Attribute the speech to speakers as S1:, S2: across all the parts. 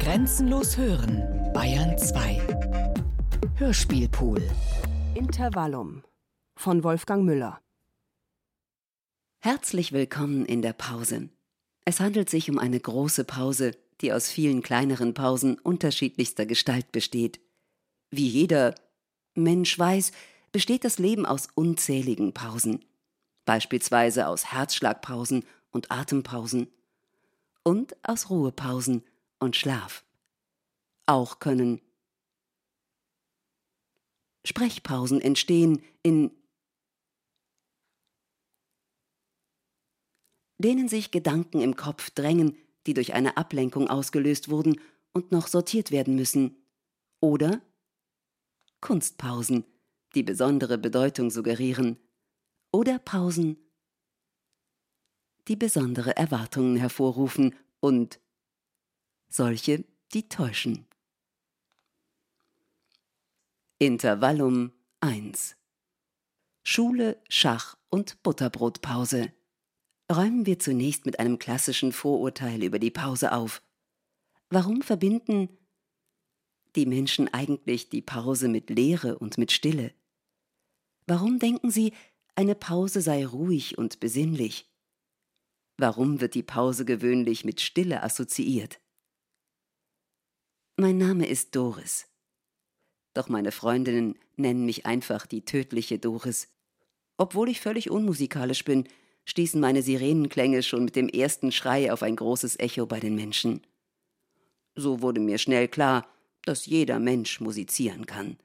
S1: Grenzenlos hören, Bayern 2. Hörspielpool.
S2: Intervallum von Wolfgang Müller.
S3: Herzlich willkommen in der Pause. Es handelt sich um eine große Pause, die aus vielen kleineren Pausen unterschiedlichster Gestalt besteht. Wie jeder Mensch weiß, besteht das Leben aus unzähligen Pausen, beispielsweise aus Herzschlagpausen und Atempausen und aus Ruhepausen und Schlaf. Auch können Sprechpausen entstehen, in denen sich Gedanken im Kopf drängen, die durch eine Ablenkung ausgelöst wurden und noch sortiert werden müssen. Oder Kunstpausen, die besondere Bedeutung suggerieren. Oder Pausen, die besondere Erwartungen hervorrufen und solche, die täuschen. Intervallum 1 Schule, Schach und Butterbrotpause. Räumen wir zunächst mit einem klassischen Vorurteil über die Pause auf. Warum verbinden die Menschen eigentlich die Pause mit Leere und mit Stille? Warum denken sie, eine Pause sei ruhig und besinnlich? Warum wird die Pause gewöhnlich mit Stille assoziiert? Mein Name ist Doris. Doch meine Freundinnen nennen mich einfach die tödliche Doris. Obwohl ich völlig unmusikalisch bin, stießen meine Sirenenklänge schon mit dem ersten Schrei auf ein großes Echo bei den Menschen. So wurde mir schnell klar, dass jeder Mensch musizieren kann.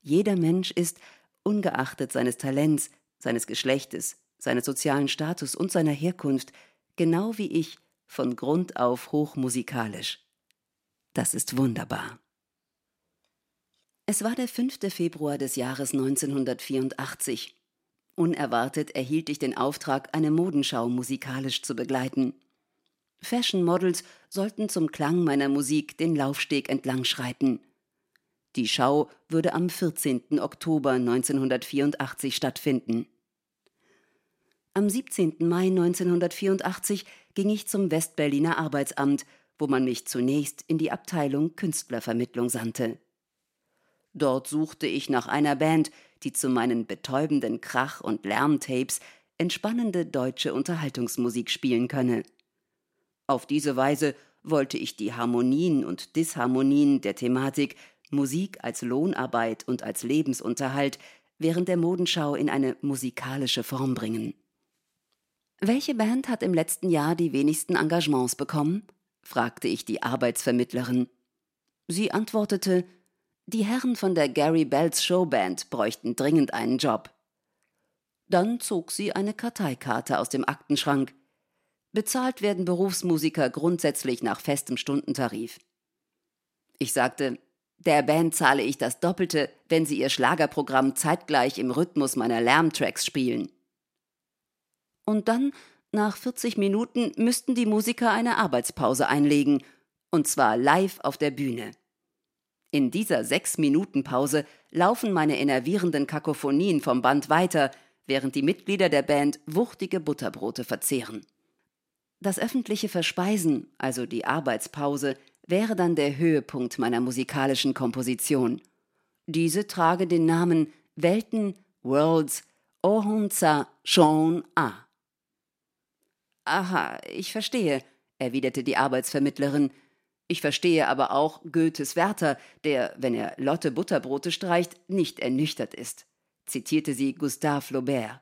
S3: Jeder Mensch ist, ungeachtet seines Talents, seines Geschlechtes, seines sozialen Status und seiner Herkunft, genau wie ich, von Grund auf hochmusikalisch. Das ist wunderbar. Es war der 5. Februar des Jahres 1984. Unerwartet erhielt ich den Auftrag, eine Modenschau musikalisch zu begleiten. Fashion Models sollten zum Klang meiner Musik den Laufsteg entlang schreiten. Die Schau würde am 14. Oktober 1984 stattfinden. Am 17. Mai 1984 ging ich zum Westberliner Arbeitsamt, wo man mich zunächst in die Abteilung Künstlervermittlung sandte. Dort suchte ich nach einer Band, die zu meinen betäubenden Krach- und Lärmtapes entspannende deutsche Unterhaltungsmusik spielen könne. Auf diese Weise wollte ich die Harmonien und Disharmonien der Thematik Musik als Lohnarbeit und als Lebensunterhalt während der Modenschau in eine musikalische Form bringen. Welche Band hat im letzten Jahr die wenigsten Engagements bekommen? fragte ich die Arbeitsvermittlerin. Sie antwortete, die Herren von der Gary Bells Showband bräuchten dringend einen Job. Dann zog sie eine Karteikarte aus dem Aktenschrank. Bezahlt werden Berufsmusiker grundsätzlich nach festem Stundentarif. Ich sagte, der Band zahle ich das Doppelte, wenn sie ihr Schlagerprogramm zeitgleich im Rhythmus meiner Lärmtracks spielen. Und dann, nach 40 Minuten, müssten die Musiker eine Arbeitspause einlegen, und zwar live auf der Bühne. In dieser sechs Minuten Pause laufen meine enervierenden Kakophonien vom Band weiter, während die Mitglieder der Band wuchtige Butterbrote verzehren. Das öffentliche Verspeisen, also die Arbeitspause, wäre dann der Höhepunkt meiner musikalischen Komposition. Diese trage den Namen Welten Worlds Ohunza Shon A. Aha, ich verstehe, erwiderte die Arbeitsvermittlerin. Ich verstehe aber auch Goethes Werther, der, wenn er Lotte Butterbrote streicht, nicht ernüchtert ist, zitierte sie Gustave Flaubert.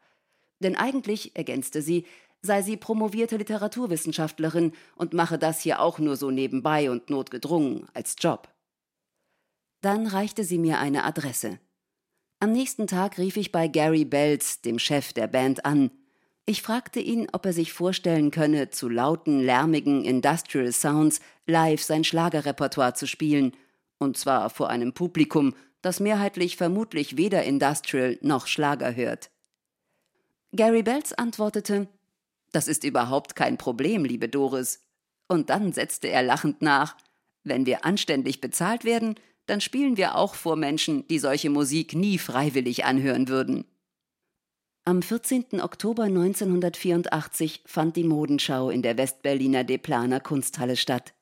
S3: Denn eigentlich, ergänzte sie, sei sie promovierte Literaturwissenschaftlerin und mache das hier auch nur so nebenbei und notgedrungen als Job. Dann reichte sie mir eine Adresse. Am nächsten Tag rief ich bei Gary Bells, dem Chef der Band, an. Ich fragte ihn, ob er sich vorstellen könne, zu lauten, lärmigen Industrial Sounds live sein Schlagerrepertoire zu spielen, und zwar vor einem Publikum, das mehrheitlich vermutlich weder Industrial noch Schlager hört. Gary Bells antwortete, das ist überhaupt kein Problem, liebe Doris. Und dann setzte er lachend nach, wenn wir anständig bezahlt werden, dann spielen wir auch vor Menschen, die solche Musik nie freiwillig anhören würden. Am 14. Oktober 1984 fand die Modenschau in der Westberliner Deplaner Kunsthalle statt.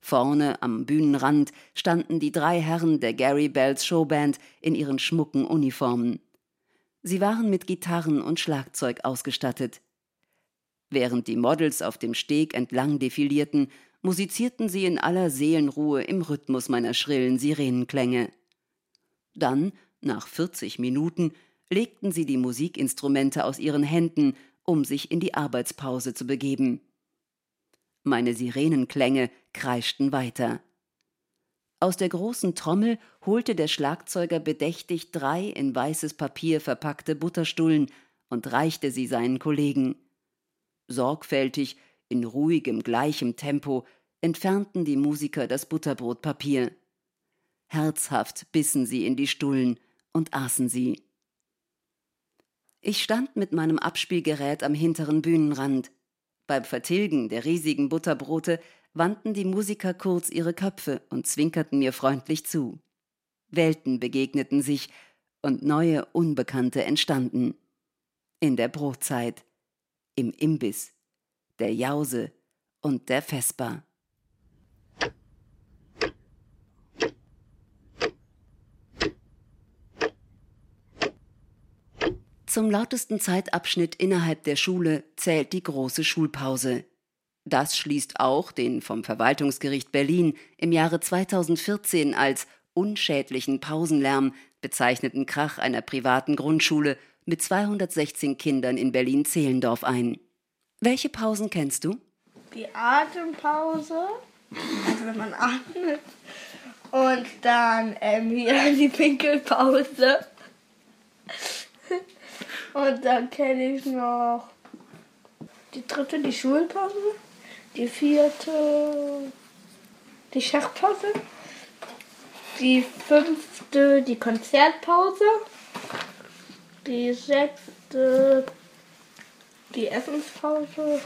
S3: Vorne am Bühnenrand standen die drei Herren der Gary Bells Showband in ihren schmucken Uniformen. Sie waren mit Gitarren und Schlagzeug ausgestattet. Während die Models auf dem Steg entlang defilierten, musizierten sie in aller Seelenruhe im Rhythmus meiner schrillen Sirenenklänge. Dann, nach 40 Minuten, legten sie die Musikinstrumente aus ihren Händen, um sich in die Arbeitspause zu begeben. Meine Sirenenklänge kreischten weiter. Aus der großen Trommel holte der Schlagzeuger bedächtig drei in weißes Papier verpackte Butterstullen und reichte sie seinen Kollegen. Sorgfältig, in ruhigem, gleichem Tempo entfernten die Musiker das Butterbrotpapier. Herzhaft bissen sie in die Stullen und aßen sie. Ich stand mit meinem Abspielgerät am hinteren Bühnenrand. Beim Vertilgen der riesigen Butterbrote wandten die Musiker kurz ihre Köpfe und zwinkerten mir freundlich zu. Welten begegneten sich und neue Unbekannte entstanden. In der Brotzeit, im Imbiss, der Jause und der Vesper. Zum lautesten Zeitabschnitt innerhalb der Schule zählt die große Schulpause. Das schließt auch den vom Verwaltungsgericht Berlin im Jahre 2014 als unschädlichen Pausenlärm bezeichneten Krach einer privaten Grundschule mit 216 Kindern in Berlin-Zehlendorf ein. Welche Pausen kennst du?
S4: Die Atempause, also wenn man atmet. Und dann ähm, hier die Pinkelpause. Und dann kenne ich noch die dritte, die Schulpause, die vierte, die Schachpause, die fünfte, die Konzertpause, die sechste, die Essenspause,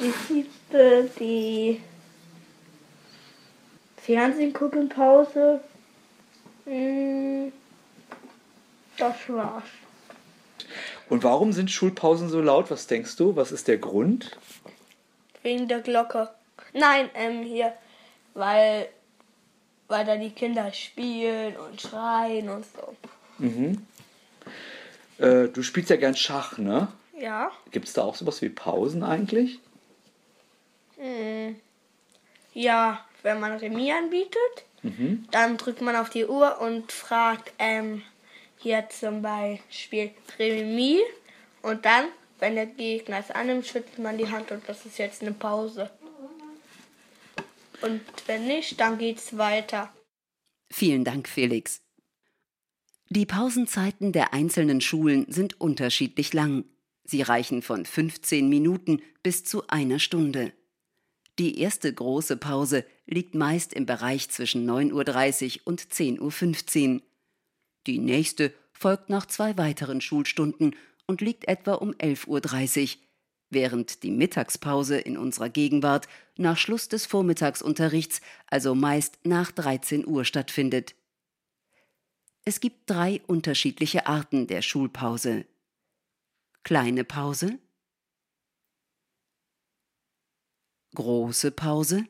S4: die siebte, die Fernsehen gucken Pause. Hm, das war's.
S5: Und warum sind Schulpausen so laut? Was denkst du? Was ist der Grund?
S4: Wegen der Glocke. Nein, ähm, hier, weil, weil da die Kinder spielen und schreien und so.
S5: Mhm. Äh, du spielst ja gern Schach, ne?
S4: Ja.
S5: Gibt es da auch sowas wie Pausen eigentlich?
S4: Hm. Ja, wenn man Remis anbietet, mhm. dann drückt man auf die Uhr und fragt, ähm, hier zum Beispiel Remis und dann, wenn der Gegner es annimmt, schüttelt man die Hand und das ist jetzt eine Pause. Und wenn nicht, dann geht's weiter.
S3: Vielen Dank, Felix. Die Pausenzeiten der einzelnen Schulen sind unterschiedlich lang. Sie reichen von 15 Minuten bis zu einer Stunde. Die erste große Pause liegt meist im Bereich zwischen 9.30 Uhr und 10.15 Uhr. Die nächste folgt nach zwei weiteren Schulstunden und liegt etwa um 11.30 Uhr, während die Mittagspause in unserer Gegenwart nach Schluss des Vormittagsunterrichts, also meist nach 13 Uhr stattfindet. Es gibt drei unterschiedliche Arten der Schulpause. Kleine Pause, große Pause,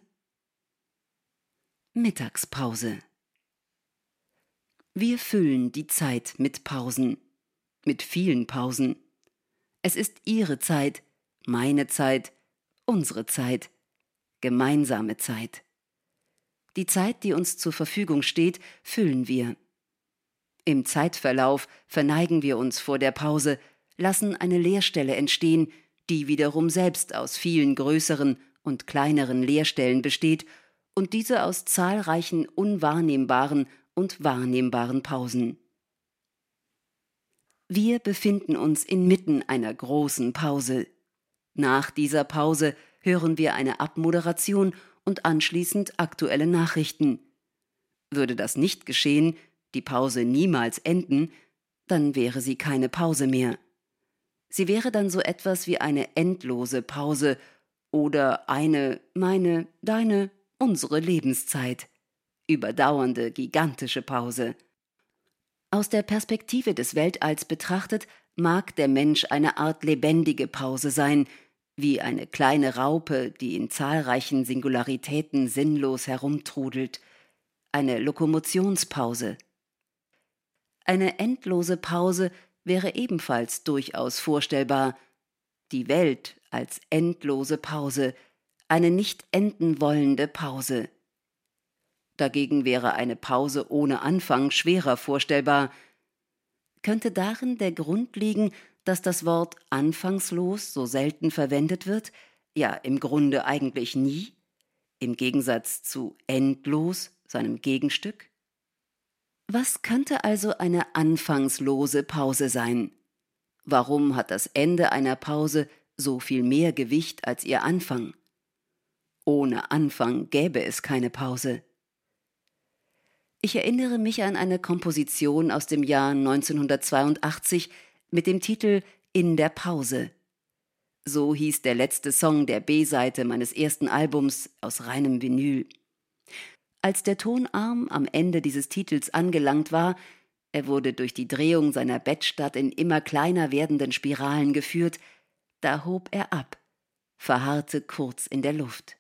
S3: Mittagspause. Wir füllen die Zeit mit Pausen, mit vielen Pausen. Es ist Ihre Zeit, meine Zeit, unsere Zeit, gemeinsame Zeit. Die Zeit, die uns zur Verfügung steht, füllen wir. Im Zeitverlauf verneigen wir uns vor der Pause, lassen eine Leerstelle entstehen, die wiederum selbst aus vielen größeren und kleineren Leerstellen besteht und diese aus zahlreichen unwahrnehmbaren und wahrnehmbaren Pausen. Wir befinden uns inmitten einer großen Pause. Nach dieser Pause hören wir eine Abmoderation und anschließend aktuelle Nachrichten. Würde das nicht geschehen, die Pause niemals enden, dann wäre sie keine Pause mehr. Sie wäre dann so etwas wie eine endlose Pause oder eine, meine, deine, unsere Lebenszeit überdauernde, gigantische Pause. Aus der Perspektive des Weltalls betrachtet mag der Mensch eine Art lebendige Pause sein, wie eine kleine Raupe, die in zahlreichen Singularitäten sinnlos herumtrudelt, eine Lokomotionspause. Eine endlose Pause wäre ebenfalls durchaus vorstellbar, die Welt als endlose Pause, eine nicht enden wollende Pause. Dagegen wäre eine Pause ohne Anfang schwerer vorstellbar. Könnte darin der Grund liegen, dass das Wort anfangslos so selten verwendet wird, ja im Grunde eigentlich nie, im Gegensatz zu endlos, seinem Gegenstück? Was könnte also eine anfangslose Pause sein? Warum hat das Ende einer Pause so viel mehr Gewicht als ihr Anfang? Ohne Anfang gäbe es keine Pause. Ich erinnere mich an eine Komposition aus dem Jahr 1982, mit dem Titel In der Pause. So hieß der letzte Song der B-Seite meines ersten Albums aus reinem Vinyl. Als der Tonarm am Ende dieses Titels angelangt war, er wurde durch die Drehung seiner Bettstatt in immer kleiner werdenden Spiralen geführt, da hob er ab, verharrte kurz in der Luft.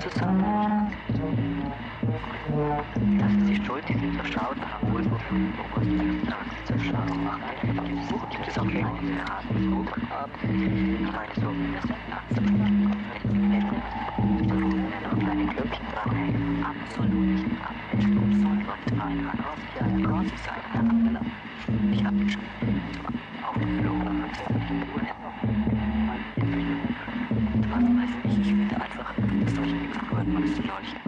S3: zusammen.
S6: Das ist die Schuld, die sie zerschaut haben. Wohl, wo was du sagst, zerschaut haben. Im Buch gibt es auch länger verraten. Buch haben. Ich meine so, dass ein Platz im Schnitt und eine Glücksdrache absolut nicht abwischen Ich und ein Raus, ja, ein Raus ist ein anderer. Ich hab geschrieben, auf dem Flur, auf dem Flur, was weiß ich, ich finde einfach, dass solche kommst du leuchten.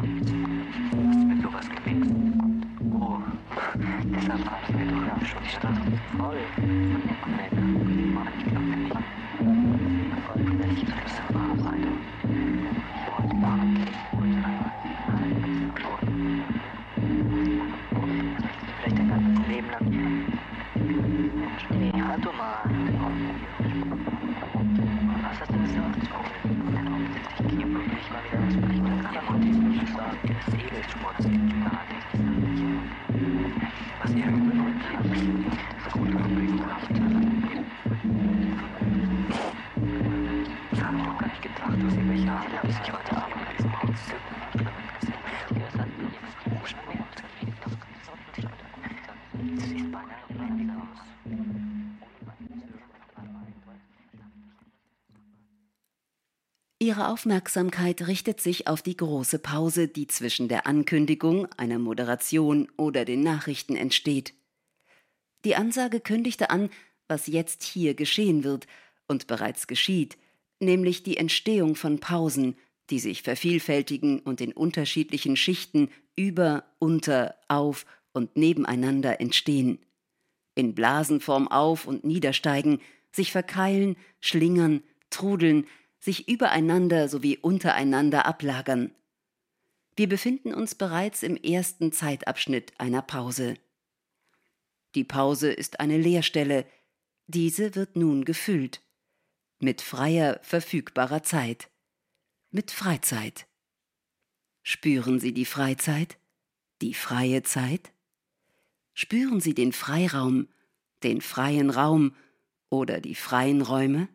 S6: Wenn du was gewinnst. Oh, deshalb kommst du mir doch schon die Stadt. Voll. Und nicht.
S3: Aufmerksamkeit richtet sich auf die große Pause, die zwischen der Ankündigung, einer Moderation oder den Nachrichten entsteht. Die Ansage kündigte an, was jetzt hier geschehen wird und bereits geschieht, nämlich die Entstehung von Pausen, die sich vervielfältigen und in unterschiedlichen Schichten über, unter, auf und nebeneinander entstehen. In Blasenform auf und niedersteigen, sich verkeilen, schlingern, trudeln, sich übereinander sowie untereinander ablagern. Wir befinden uns bereits im ersten Zeitabschnitt einer Pause. Die Pause ist eine Leerstelle, diese wird nun gefüllt mit freier, verfügbarer Zeit, mit Freizeit. Spüren Sie die Freizeit, die freie Zeit? Spüren Sie den Freiraum, den freien Raum oder die freien Räume?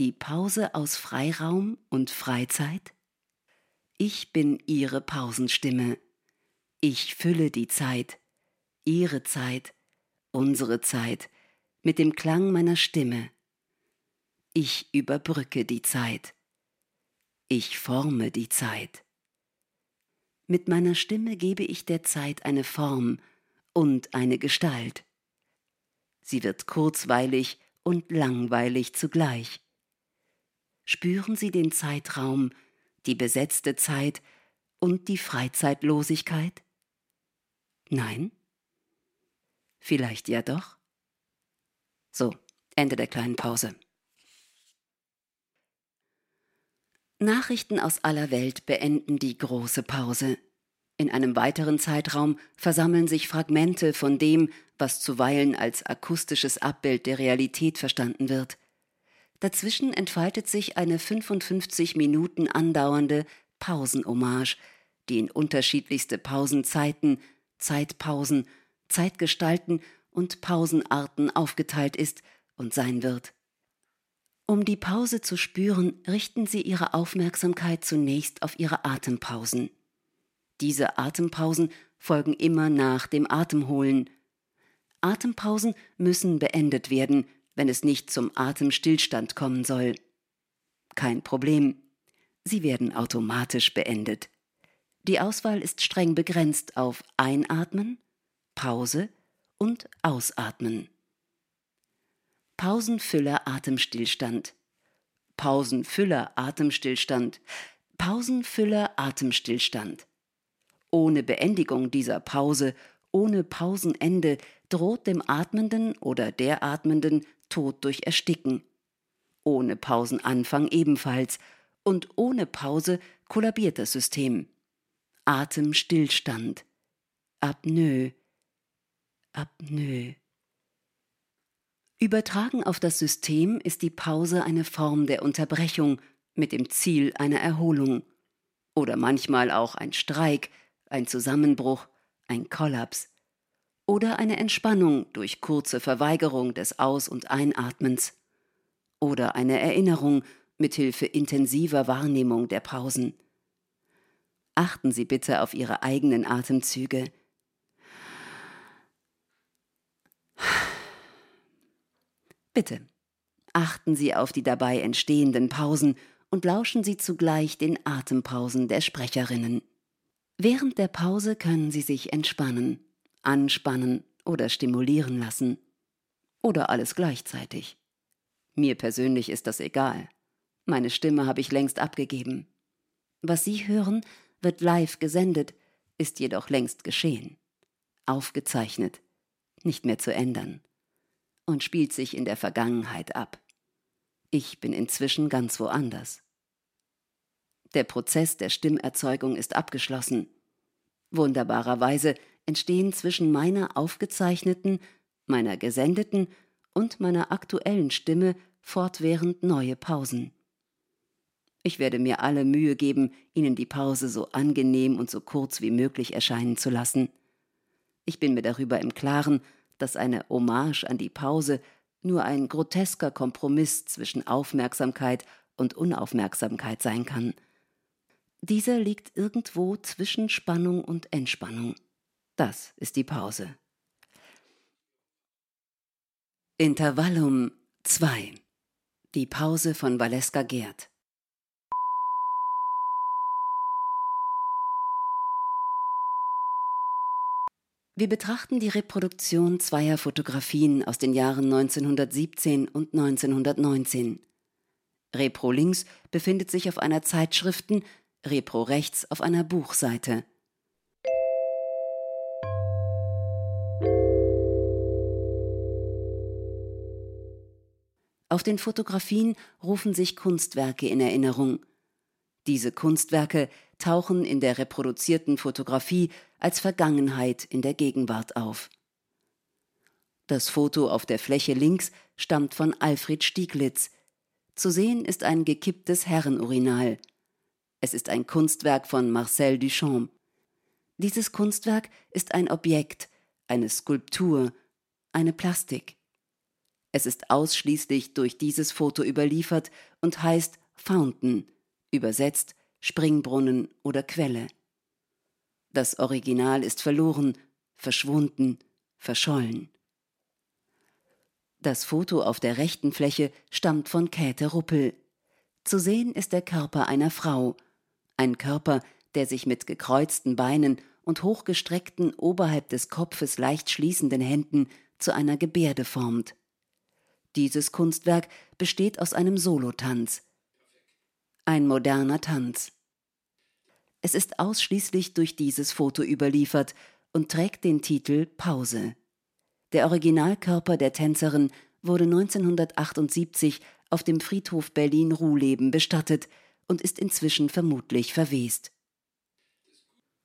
S3: Die Pause aus Freiraum und Freizeit? Ich bin Ihre Pausenstimme. Ich fülle die Zeit, Ihre Zeit, unsere Zeit, mit dem Klang meiner Stimme. Ich überbrücke die Zeit. Ich forme die Zeit. Mit meiner Stimme gebe ich der Zeit eine Form und eine Gestalt. Sie wird kurzweilig und langweilig zugleich. Spüren Sie den Zeitraum, die besetzte Zeit und die Freizeitlosigkeit? Nein? Vielleicht ja doch? So, Ende der kleinen Pause. Nachrichten aus aller Welt beenden die große Pause. In einem weiteren Zeitraum versammeln sich Fragmente von dem, was zuweilen als akustisches Abbild der Realität verstanden wird. Dazwischen entfaltet sich eine 55 Minuten andauernde Pausenhommage, die in unterschiedlichste Pausenzeiten, Zeitpausen, Zeitgestalten und Pausenarten aufgeteilt ist und sein wird. Um die Pause zu spüren, richten Sie Ihre Aufmerksamkeit zunächst auf Ihre Atempausen. Diese Atempausen folgen immer nach dem Atemholen. Atempausen müssen beendet werden, wenn es nicht zum Atemstillstand kommen soll. Kein Problem. Sie werden automatisch beendet. Die Auswahl ist streng begrenzt auf Einatmen, Pause und Ausatmen. Pausenfüller Atemstillstand. Pausenfüller Atemstillstand. Pausenfüller Atemstillstand. Ohne Beendigung dieser Pause, ohne Pausenende droht dem Atmenden oder der Atmenden Tod durch Ersticken. Ohne Pausenanfang ebenfalls und ohne Pause kollabiert das System. Atemstillstand. Apnoe. Apnoe. Übertragen auf das System ist die Pause eine Form der Unterbrechung mit dem Ziel einer Erholung oder manchmal auch ein Streik, ein Zusammenbruch, ein Kollaps oder eine Entspannung durch kurze Verweigerung des Aus- und Einatmens oder eine Erinnerung mithilfe intensiver Wahrnehmung der Pausen. Achten Sie bitte auf Ihre eigenen Atemzüge. Bitte, achten Sie auf die dabei entstehenden Pausen und lauschen Sie zugleich den Atempausen der Sprecherinnen. Während der Pause können Sie sich entspannen, anspannen oder stimulieren lassen. Oder alles gleichzeitig. Mir persönlich ist das egal. Meine Stimme habe ich längst abgegeben. Was Sie hören, wird live gesendet, ist jedoch längst geschehen. Aufgezeichnet, nicht mehr zu ändern. Und spielt sich in der Vergangenheit ab. Ich bin inzwischen ganz woanders. Der Prozess der Stimmerzeugung ist abgeschlossen. Wunderbarerweise entstehen zwischen meiner aufgezeichneten, meiner gesendeten und meiner aktuellen Stimme fortwährend neue Pausen. Ich werde mir alle Mühe geben, Ihnen die Pause so angenehm und so kurz wie möglich erscheinen zu lassen. Ich bin mir darüber im Klaren, dass eine Hommage an die Pause nur ein grotesker Kompromiss zwischen Aufmerksamkeit und Unaufmerksamkeit sein kann. Dieser liegt irgendwo zwischen Spannung und Entspannung. Das ist die Pause. Intervallum 2 Die Pause von Valeska Gerd Wir betrachten die Reproduktion zweier Fotografien aus den Jahren 1917 und 1919. Repro links befindet sich auf einer Zeitschriften, Repro rechts auf einer Buchseite. Auf den Fotografien rufen sich Kunstwerke in Erinnerung. Diese Kunstwerke tauchen in der reproduzierten Fotografie als Vergangenheit in der Gegenwart auf. Das Foto auf der Fläche links stammt von Alfred Stieglitz. Zu sehen ist ein gekipptes Herrenurinal. Es ist ein Kunstwerk von Marcel Duchamp. Dieses Kunstwerk ist ein Objekt, eine Skulptur, eine Plastik. Es ist ausschließlich durch dieses Foto überliefert und heißt Fountain, übersetzt Springbrunnen oder Quelle. Das Original ist verloren, verschwunden, verschollen. Das Foto auf der rechten Fläche stammt von Käthe Ruppel. Zu sehen ist der Körper einer Frau, ein Körper, der sich mit gekreuzten Beinen und hochgestreckten oberhalb des Kopfes leicht schließenden Händen zu einer Gebärde formt. Dieses Kunstwerk besteht aus einem Solotanz. Ein moderner Tanz. Es ist ausschließlich durch dieses Foto überliefert und trägt den Titel Pause. Der Originalkörper der Tänzerin wurde 1978 auf dem Friedhof Berlin-Ruhleben bestattet und ist inzwischen vermutlich verwest.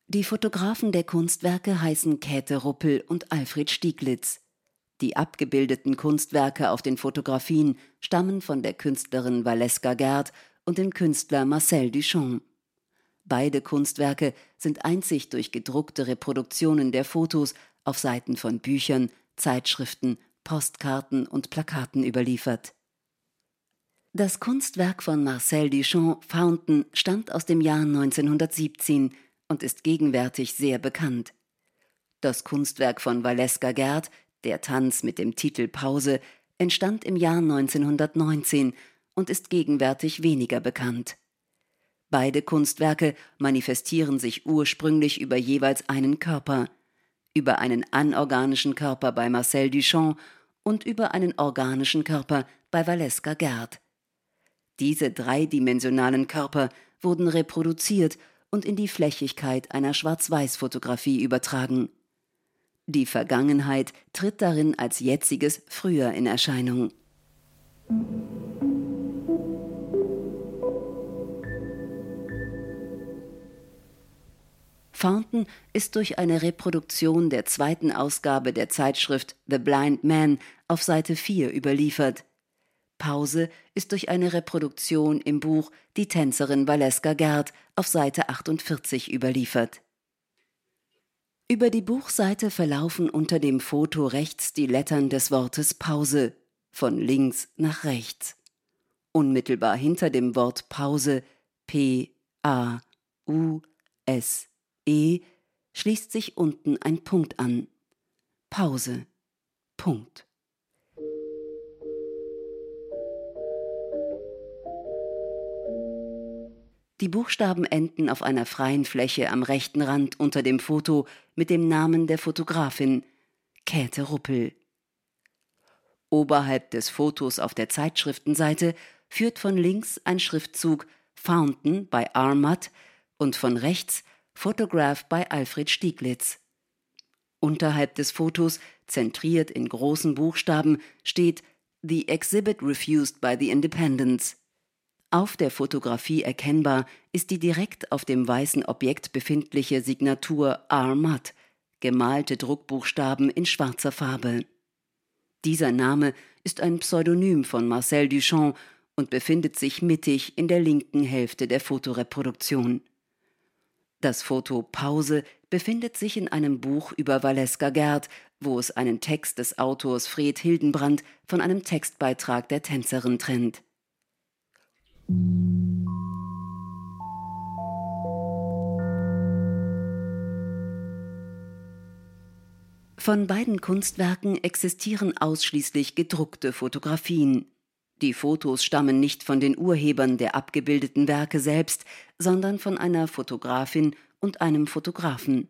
S3: Die Fotografen der Kunstwerke heißen Käthe Ruppel und Alfred Stieglitz. Die abgebildeten Kunstwerke auf den Fotografien stammen von der Künstlerin Valeska Gerd und dem Künstler Marcel Duchamp. Beide Kunstwerke sind einzig durch gedruckte Reproduktionen der Fotos auf Seiten von Büchern, Zeitschriften, Postkarten und Plakaten überliefert. Das Kunstwerk von Marcel Duchamp Fountain stammt aus dem Jahr 1917 und ist gegenwärtig sehr bekannt. Das Kunstwerk von Valeska Gerd, der Tanz mit dem Titel Pause, entstand im Jahr 1919 und ist gegenwärtig weniger bekannt. Beide Kunstwerke manifestieren sich ursprünglich über jeweils einen Körper, über einen anorganischen Körper bei Marcel Duchamp und über einen organischen Körper bei Valeska Gerd. Diese dreidimensionalen Körper wurden reproduziert und in die Flächigkeit einer Schwarz-Weiß-Fotografie übertragen. Die Vergangenheit tritt darin als jetziges früher in Erscheinung. Fountain ist durch eine Reproduktion der zweiten Ausgabe der Zeitschrift The Blind Man auf Seite 4 überliefert. Pause ist durch eine Reproduktion im Buch Die Tänzerin Valeska Gerd auf Seite 48 überliefert. Über die Buchseite verlaufen unter dem Foto rechts die Lettern des Wortes Pause von links nach rechts. Unmittelbar hinter dem Wort Pause P A U S E schließt sich unten ein Punkt an. Pause. Punkt. Die Buchstaben enden auf einer freien Fläche am rechten Rand unter dem Foto mit dem Namen der Fotografin Käthe Ruppel. Oberhalb des Fotos auf der Zeitschriftenseite führt von links ein Schriftzug Fountain bei Armat und von rechts Photograph bei Alfred Stieglitz. Unterhalb des Fotos, zentriert in großen Buchstaben, steht The Exhibit Refused by the Independents. Auf der Fotografie erkennbar ist die direkt auf dem weißen Objekt befindliche Signatur Armat, gemalte Druckbuchstaben in schwarzer Farbe. Dieser Name ist ein Pseudonym von Marcel Duchamp und befindet sich mittig in der linken Hälfte der Fotoreproduktion. Das Foto Pause befindet sich in einem Buch über Valeska Gerd, wo es einen Text des Autors Fred Hildenbrand von einem Textbeitrag der Tänzerin trennt. Von beiden Kunstwerken existieren ausschließlich gedruckte Fotografien. Die Fotos stammen nicht von den Urhebern der abgebildeten Werke selbst, sondern von einer Fotografin und einem Fotografen.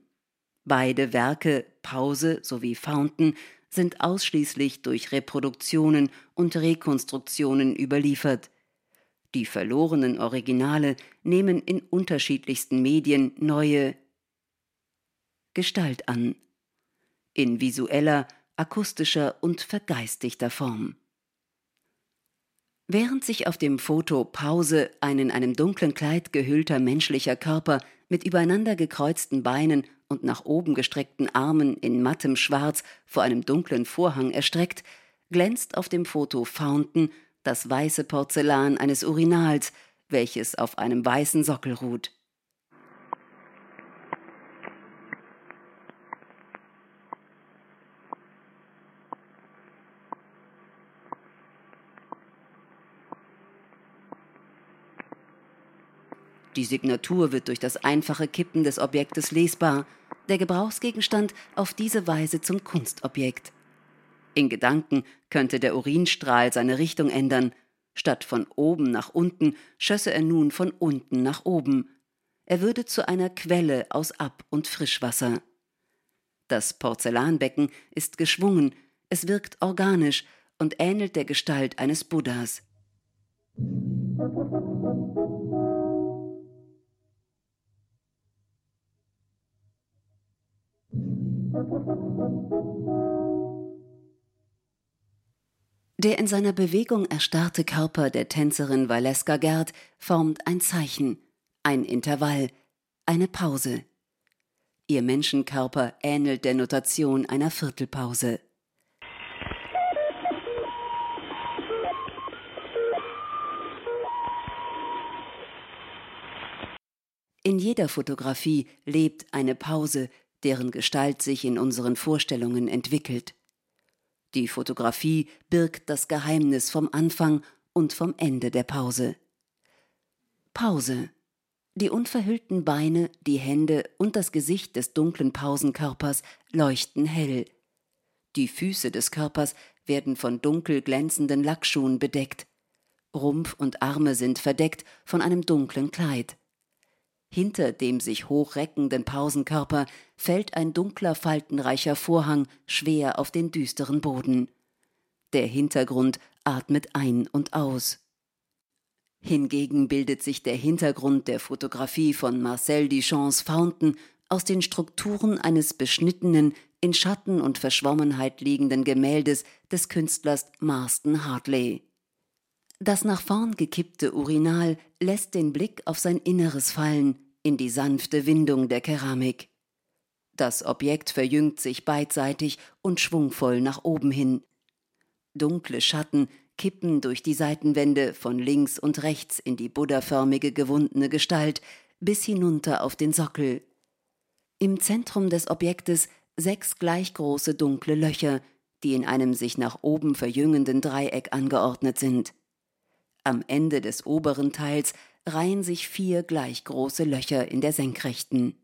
S3: Beide Werke, Pause sowie Fountain, sind ausschließlich durch Reproduktionen und Rekonstruktionen überliefert. Die verlorenen Originale nehmen in unterschiedlichsten Medien neue Gestalt an, in visueller, akustischer und vergeistigter Form. Während sich auf dem Foto Pause ein in einem dunklen Kleid gehüllter menschlicher Körper mit übereinander gekreuzten Beinen und nach oben gestreckten Armen in mattem Schwarz vor einem dunklen Vorhang erstreckt, glänzt auf dem Foto Fountain das weiße Porzellan eines Urinals, welches auf einem weißen Sockel ruht. Die Signatur wird durch das einfache Kippen des Objektes lesbar, der Gebrauchsgegenstand auf diese Weise zum Kunstobjekt. In Gedanken könnte der Urinstrahl seine Richtung ändern. Statt von oben nach unten schösse er nun von unten nach oben. Er würde zu einer Quelle aus Ab- und Frischwasser. Das Porzellanbecken ist geschwungen, es wirkt organisch und ähnelt der Gestalt eines Buddhas. Der in seiner Bewegung erstarrte Körper der Tänzerin Valeska Gerd formt ein Zeichen, ein Intervall, eine Pause. Ihr Menschenkörper ähnelt der Notation einer Viertelpause. In jeder Fotografie lebt eine Pause, deren Gestalt sich in unseren Vorstellungen entwickelt. Die Fotografie birgt das Geheimnis vom Anfang und vom Ende der Pause. Pause. Die unverhüllten Beine, die Hände und das Gesicht des dunklen Pausenkörpers leuchten hell. Die Füße des Körpers werden von dunkel glänzenden Lackschuhen bedeckt. Rumpf und Arme sind verdeckt von einem dunklen Kleid. Hinter dem sich hochreckenden Pausenkörper fällt ein dunkler, faltenreicher Vorhang schwer auf den düsteren Boden. Der Hintergrund atmet ein und aus. Hingegen bildet sich der Hintergrund der Fotografie von Marcel Duchamps Fountain aus den Strukturen eines beschnittenen, in Schatten und Verschwommenheit liegenden Gemäldes des Künstlers Marston Hartley. Das nach vorn gekippte Urinal lässt den Blick auf sein Inneres fallen, in die sanfte Windung der Keramik. Das Objekt verjüngt sich beidseitig und schwungvoll nach oben hin. Dunkle Schatten kippen durch die Seitenwände von links und rechts in die buddhaförmige gewundene Gestalt bis hinunter auf den Sockel. Im Zentrum des Objektes sechs gleich große dunkle Löcher, die in einem sich nach oben verjüngenden Dreieck angeordnet sind. Am Ende des oberen Teils reihen sich vier gleich große Löcher in der Senkrechten.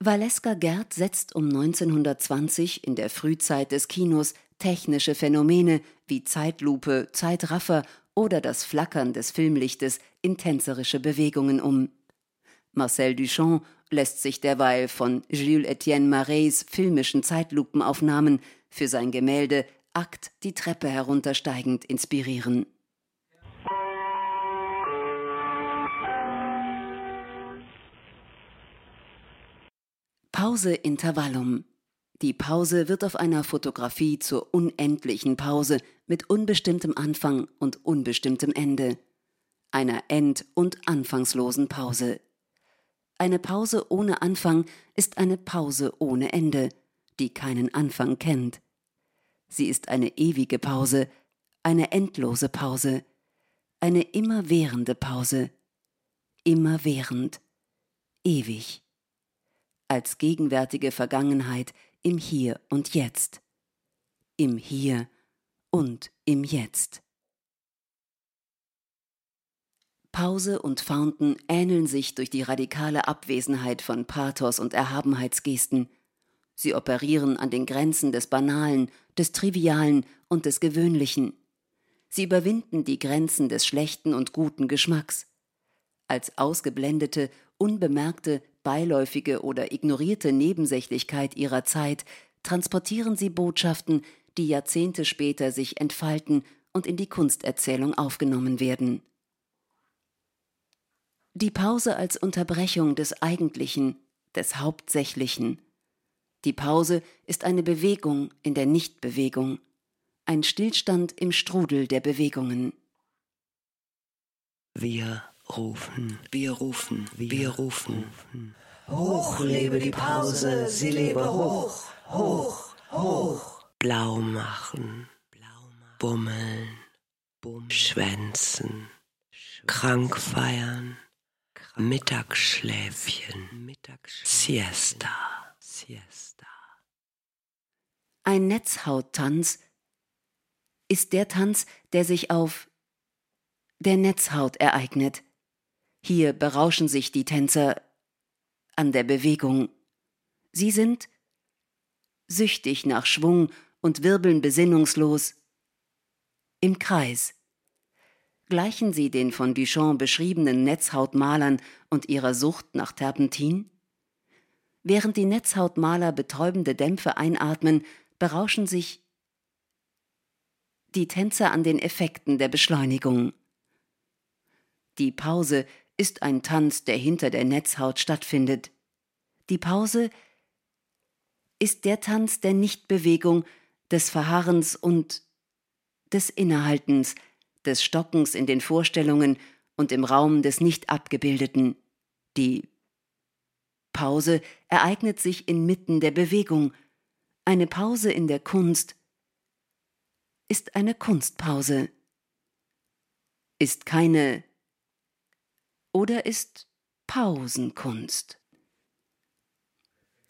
S3: Valeska Gerd setzt um 1920 in der Frühzeit des Kinos technische Phänomene wie Zeitlupe, Zeitraffer oder das Flackern des Filmlichtes in tänzerische Bewegungen um. Marcel Duchamp lässt sich derweil von Jules Etienne Marets filmischen Zeitlupenaufnahmen für sein Gemälde Akt die Treppe heruntersteigend inspirieren. Pause Intervallum. Die Pause wird auf einer Fotografie zur unendlichen Pause mit unbestimmtem Anfang und unbestimmtem Ende. Einer end- und anfangslosen Pause. Eine Pause ohne Anfang ist eine Pause ohne Ende, die keinen Anfang kennt. Sie ist eine ewige Pause, eine endlose Pause, eine immerwährende Pause, immerwährend, ewig, als gegenwärtige Vergangenheit im Hier und Jetzt, im Hier und im Jetzt. Pause und Fountain ähneln sich durch die radikale Abwesenheit von Pathos und Erhabenheitsgesten, Sie operieren an den Grenzen des Banalen, des Trivialen und des Gewöhnlichen. Sie überwinden die Grenzen des schlechten und guten Geschmacks. Als ausgeblendete, unbemerkte, beiläufige oder ignorierte Nebensächlichkeit ihrer Zeit transportieren sie Botschaften, die Jahrzehnte später sich entfalten und in die Kunsterzählung aufgenommen werden. Die Pause als Unterbrechung des Eigentlichen, des Hauptsächlichen, die Pause ist eine Bewegung in der Nichtbewegung, ein Stillstand im Strudel der Bewegungen.
S7: Wir rufen, wir rufen, wir rufen. Hoch lebe die Pause, sie lebe hoch, hoch, hoch. Blau machen, bummeln, schwänzen, krank feiern, Mittagsschläfchen, Siesta. Siesta.
S3: Ein Netzhauttanz ist der Tanz, der sich auf der Netzhaut ereignet. Hier berauschen sich die Tänzer an der Bewegung. Sie sind süchtig nach Schwung und wirbeln besinnungslos im Kreis. Gleichen sie den von Duchamp beschriebenen Netzhautmalern und ihrer Sucht nach Terpentin? Während die Netzhautmaler betäubende Dämpfe einatmen, berauschen sich die Tänzer an den Effekten der Beschleunigung. Die Pause ist ein Tanz, der hinter der Netzhaut stattfindet. Die Pause ist der Tanz der Nichtbewegung, des Verharrens und des Innehaltens, des Stockens in den Vorstellungen und im Raum des Nicht-Abgebildeten, die Pause ereignet sich inmitten der Bewegung. Eine Pause in der Kunst ist eine Kunstpause. Ist keine oder ist Pausenkunst.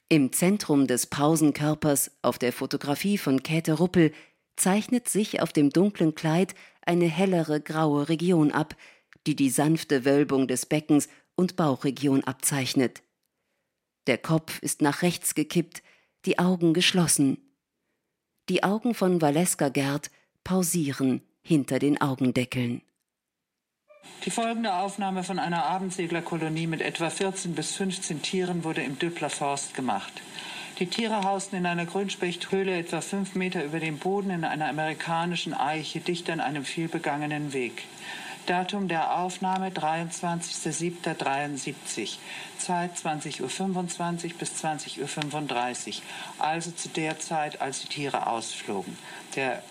S3: Im Zentrum des Pausenkörpers auf der Fotografie von Käthe Ruppel zeichnet sich auf dem dunklen Kleid eine hellere graue Region ab, die die sanfte Wölbung des Beckens und Bauchregion abzeichnet. Der Kopf ist nach rechts gekippt, die Augen geschlossen. Die Augen von Valeska Gerd pausieren hinter den Augendeckeln.
S8: Die folgende Aufnahme von einer Abendseglerkolonie mit etwa 14 bis 15 Tieren wurde im Düppler Forst gemacht. Die Tiere hausten in einer Grünspechthöhle etwa fünf Meter über dem Boden in einer amerikanischen Eiche dicht an einem vielbegangenen Weg. Datum der Aufnahme 23.07.73, Zeit 20.25 Uhr bis 20.35 Uhr, also zu der Zeit, als die Tiere ausflogen. Der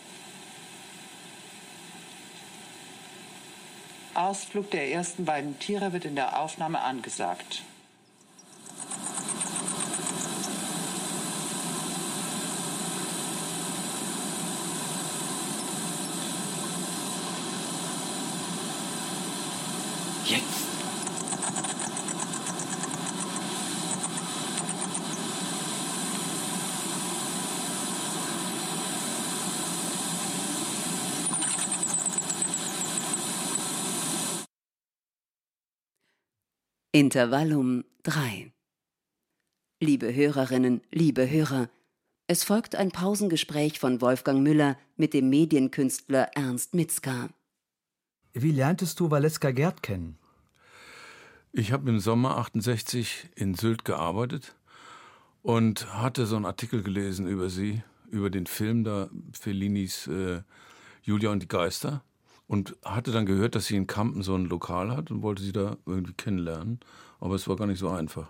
S8: Ausflug der ersten beiden Tiere wird in der Aufnahme angesagt.
S5: Jetzt.
S3: Intervallum 3 Liebe Hörerinnen, liebe Hörer, es folgt ein Pausengespräch von Wolfgang Müller mit dem Medienkünstler Ernst Mitzka.
S9: Wie lerntest du Valeska Gerd kennen?
S10: Ich habe im Sommer 68 in Sylt gearbeitet und hatte so einen Artikel gelesen über sie, über den Film da, Fellinis äh, Julia und die Geister und hatte dann gehört, dass sie in Kampen so ein Lokal hat und wollte sie da irgendwie kennenlernen. Aber es war gar nicht so einfach.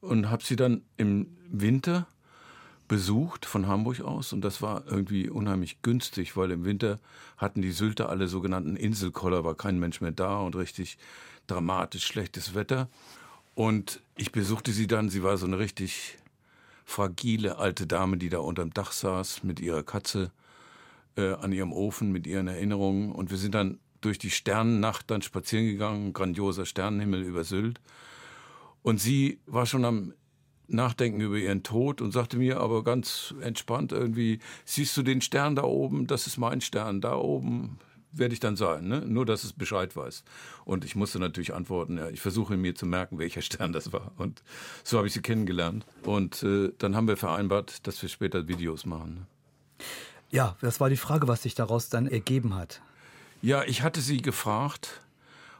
S10: Und habe sie dann im Winter besucht von Hamburg aus und das war irgendwie unheimlich günstig, weil im Winter hatten die Sylter alle sogenannten Inselkoller, war kein Mensch mehr da und richtig dramatisch schlechtes Wetter. Und ich besuchte sie dann, sie war so eine richtig fragile alte Dame, die da unterm Dach saß mit ihrer Katze äh, an ihrem Ofen mit ihren Erinnerungen. Und wir sind dann durch die Sternennacht dann spazieren gegangen, grandioser Sternenhimmel über Sylt. Und sie war schon am Nachdenken über ihren Tod und sagte mir aber ganz entspannt irgendwie, siehst du den Stern da oben? Das ist mein Stern. Da oben werde ich dann sein, ne? nur dass es Bescheid weiß. Und ich musste natürlich antworten, ja, ich versuche mir zu merken, welcher Stern das war. Und so habe ich sie kennengelernt. Und äh, dann haben wir vereinbart, dass wir später Videos machen. Ne?
S9: Ja, das war die Frage, was sich daraus dann ergeben hat.
S10: Ja, ich hatte sie gefragt,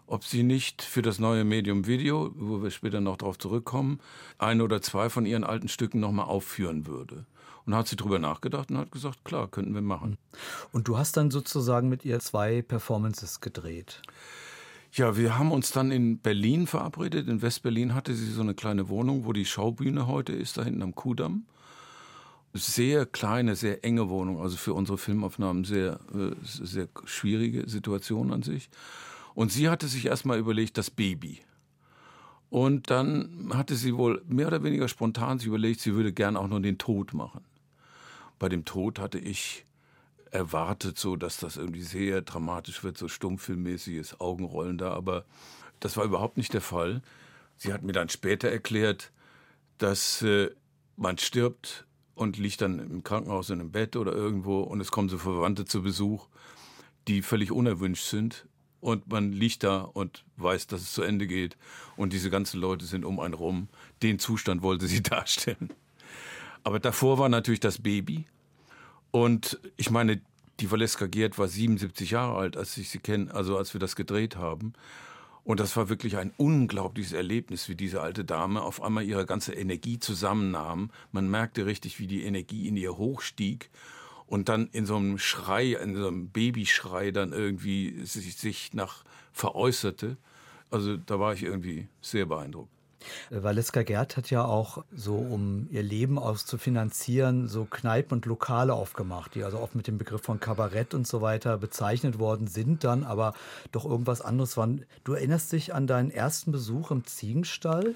S10: ob sie nicht für das neue Medium Video, wo wir später noch darauf zurückkommen, ein oder zwei von ihren alten Stücken nochmal aufführen würde. Und hat sie drüber nachgedacht und hat gesagt, klar, könnten wir machen.
S9: Und du hast dann sozusagen mit ihr zwei Performances gedreht.
S10: Ja, wir haben uns dann in Berlin verabredet. In Westberlin hatte sie so eine kleine Wohnung, wo die Schaubühne heute ist, da hinten am Kudamm sehr kleine, sehr enge Wohnung, also für unsere Filmaufnahmen sehr, äh, sehr schwierige Situation an sich. Und sie hatte sich erstmal überlegt, das Baby. Und dann hatte sie wohl mehr oder weniger spontan sich überlegt, sie würde gern auch nur den Tod machen. Bei dem Tod hatte ich erwartet, so dass das irgendwie sehr dramatisch wird, so stummfilmmäßiges Augenrollen da, aber das war überhaupt nicht der Fall. Sie hat mir dann später erklärt, dass äh, man stirbt und liegt dann im Krankenhaus in einem Bett oder irgendwo und es kommen so Verwandte zu Besuch, die völlig unerwünscht sind und man liegt da und weiß, dass es zu Ende geht und diese ganzen Leute sind um einen rum. Den Zustand wollte sie darstellen. Aber davor war natürlich das Baby und ich meine, die Valeska Gerd war 77 Jahre alt, als ich sie kenne, also als wir das gedreht haben. Und das war wirklich ein unglaubliches Erlebnis, wie diese alte Dame auf einmal ihre ganze Energie zusammennahm. Man merkte richtig, wie die Energie in ihr hochstieg und dann in so einem Schrei, in so einem Babyschrei dann irgendwie sich, sich nach veräußerte. Also da war ich irgendwie sehr beeindruckt.
S9: Valeska Gerd hat ja auch so, um ihr Leben auszufinanzieren, so Kneipen und Lokale aufgemacht, die also oft mit dem Begriff von Kabarett und so weiter bezeichnet worden sind, dann aber doch irgendwas anderes waren. Du erinnerst dich an deinen ersten Besuch im Ziegenstall?